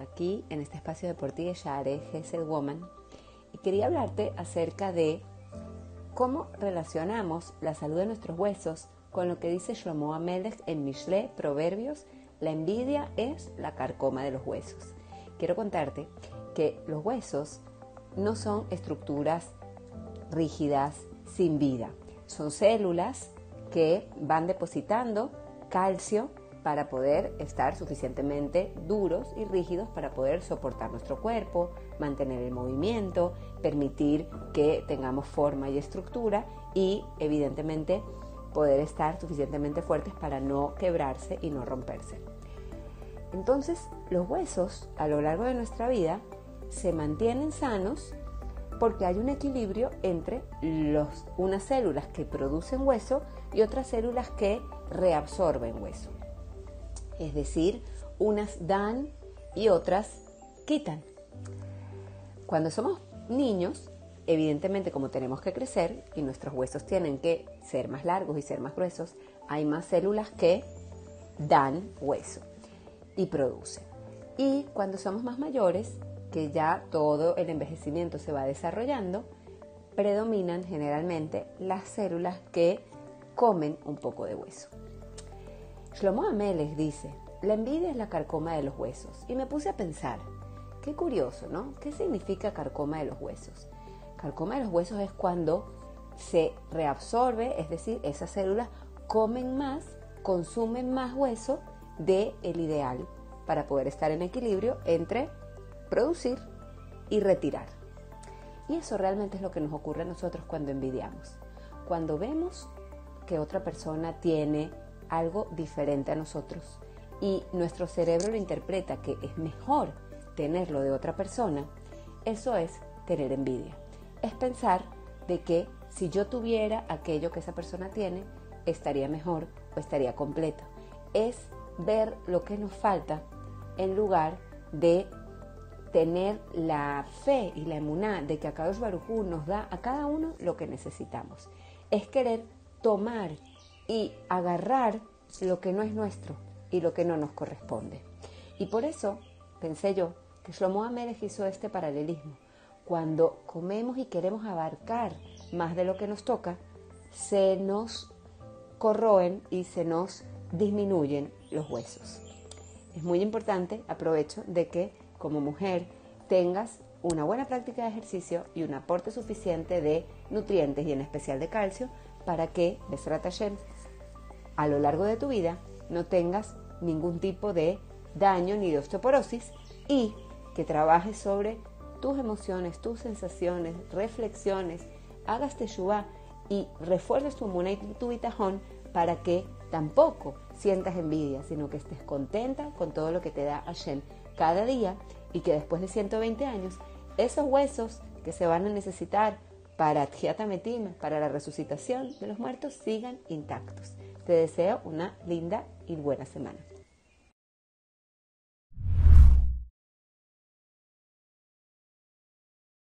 aquí en este espacio de por ti de Share Gesed Woman y quería hablarte acerca de cómo relacionamos la salud de nuestros huesos con lo que dice Shlomo Amelech en Mishle Proverbios, la envidia es la carcoma de los huesos. Quiero contarte que los huesos no son estructuras rígidas sin vida, son células que van depositando calcio para poder estar suficientemente duros y rígidos para poder soportar nuestro cuerpo, mantener el movimiento, permitir que tengamos forma y estructura y evidentemente poder estar suficientemente fuertes para no quebrarse y no romperse. Entonces los huesos a lo largo de nuestra vida se mantienen sanos porque hay un equilibrio entre unas células que producen hueso y otras células que reabsorben hueso. Es decir, unas dan y otras quitan. Cuando somos niños, evidentemente como tenemos que crecer y nuestros huesos tienen que ser más largos y ser más gruesos, hay más células que dan hueso y producen. Y cuando somos más mayores, que ya todo el envejecimiento se va desarrollando, predominan generalmente las células que comen un poco de hueso. Shlomo Amelech dice, la envidia es la carcoma de los huesos. Y me puse a pensar, qué curioso, ¿no? ¿Qué significa carcoma de los huesos? Carcoma de los huesos es cuando se reabsorbe, es decir, esas células comen más, consumen más hueso de el ideal para poder estar en equilibrio entre producir y retirar. Y eso realmente es lo que nos ocurre a nosotros cuando envidiamos. Cuando vemos que otra persona tiene algo diferente a nosotros y nuestro cerebro lo interpreta que es mejor tenerlo de otra persona, eso es tener envidia. Es pensar de que si yo tuviera aquello que esa persona tiene, estaría mejor o estaría completo. Es ver lo que nos falta en lugar de tener la fe y la emuná de que Akadosh Barujú nos da a cada uno lo que necesitamos. Es querer tomar y agarrar lo que no es nuestro y lo que no nos corresponde. Y por eso pensé yo que Shlomo Amelech hizo este paralelismo. Cuando comemos y queremos abarcar más de lo que nos toca, se nos corroen y se nos disminuyen los huesos. Es muy importante, aprovecho, de que como mujer tengas una buena práctica de ejercicio y un aporte suficiente de nutrientes y en especial de calcio para que, Besrat a lo largo de tu vida no tengas ningún tipo de daño ni de osteoporosis y que trabajes sobre tus emociones, tus sensaciones, reflexiones, hagas teshuva y refuerces tu muna y tu bitajón para que tampoco sientas envidia, sino que estés contenta con todo lo que te da Hashem cada día y que después de 120 años, esos huesos que se van a necesitar para Tjiatametim, para la resucitación de los muertos, sigan intactos. Te deseo una linda y buena semana.